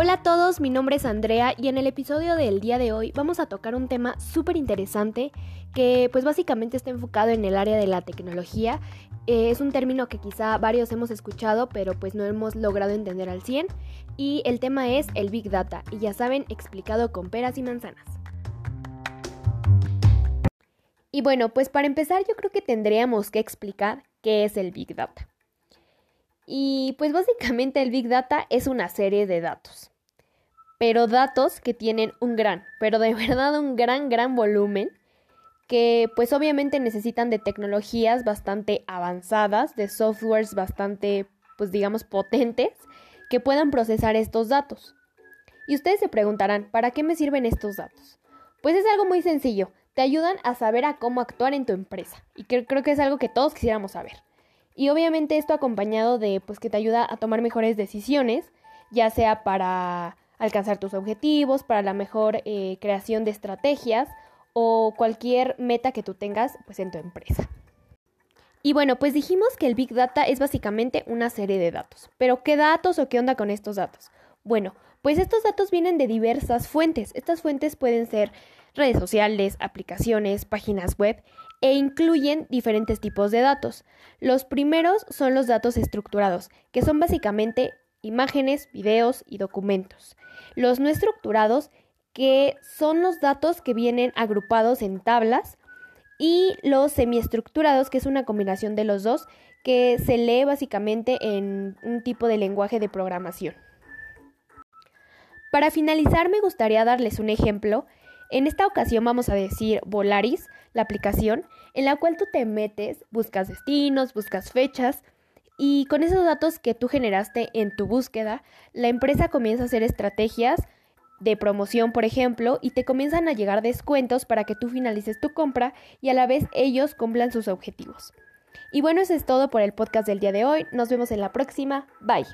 Hola a todos, mi nombre es Andrea y en el episodio del día de hoy vamos a tocar un tema súper interesante que pues básicamente está enfocado en el área de la tecnología. Eh, es un término que quizá varios hemos escuchado pero pues no hemos logrado entender al 100 y el tema es el Big Data y ya saben explicado con peras y manzanas. Y bueno, pues para empezar yo creo que tendríamos que explicar qué es el Big Data. Y pues básicamente el Big Data es una serie de datos. Pero datos que tienen un gran, pero de verdad un gran, gran volumen, que pues obviamente necesitan de tecnologías bastante avanzadas, de softwares bastante, pues digamos, potentes, que puedan procesar estos datos. Y ustedes se preguntarán, ¿para qué me sirven estos datos? Pues es algo muy sencillo, te ayudan a saber a cómo actuar en tu empresa. Y creo que es algo que todos quisiéramos saber. Y obviamente esto acompañado de pues que te ayuda a tomar mejores decisiones, ya sea para alcanzar tus objetivos, para la mejor eh, creación de estrategias o cualquier meta que tú tengas pues en tu empresa. Y bueno, pues dijimos que el Big Data es básicamente una serie de datos. Pero ¿qué datos o qué onda con estos datos? Bueno, pues estos datos vienen de diversas fuentes. Estas fuentes pueden ser redes sociales, aplicaciones, páginas web e incluyen diferentes tipos de datos. Los primeros son los datos estructurados, que son básicamente imágenes, videos y documentos. Los no estructurados, que son los datos que vienen agrupados en tablas, y los semiestructurados, que es una combinación de los dos, que se lee básicamente en un tipo de lenguaje de programación. Para finalizar, me gustaría darles un ejemplo en esta ocasión vamos a decir Volaris, la aplicación en la cual tú te metes, buscas destinos, buscas fechas y con esos datos que tú generaste en tu búsqueda, la empresa comienza a hacer estrategias de promoción, por ejemplo, y te comienzan a llegar descuentos para que tú finalices tu compra y a la vez ellos cumplan sus objetivos. Y bueno, eso es todo por el podcast del día de hoy. Nos vemos en la próxima. Bye.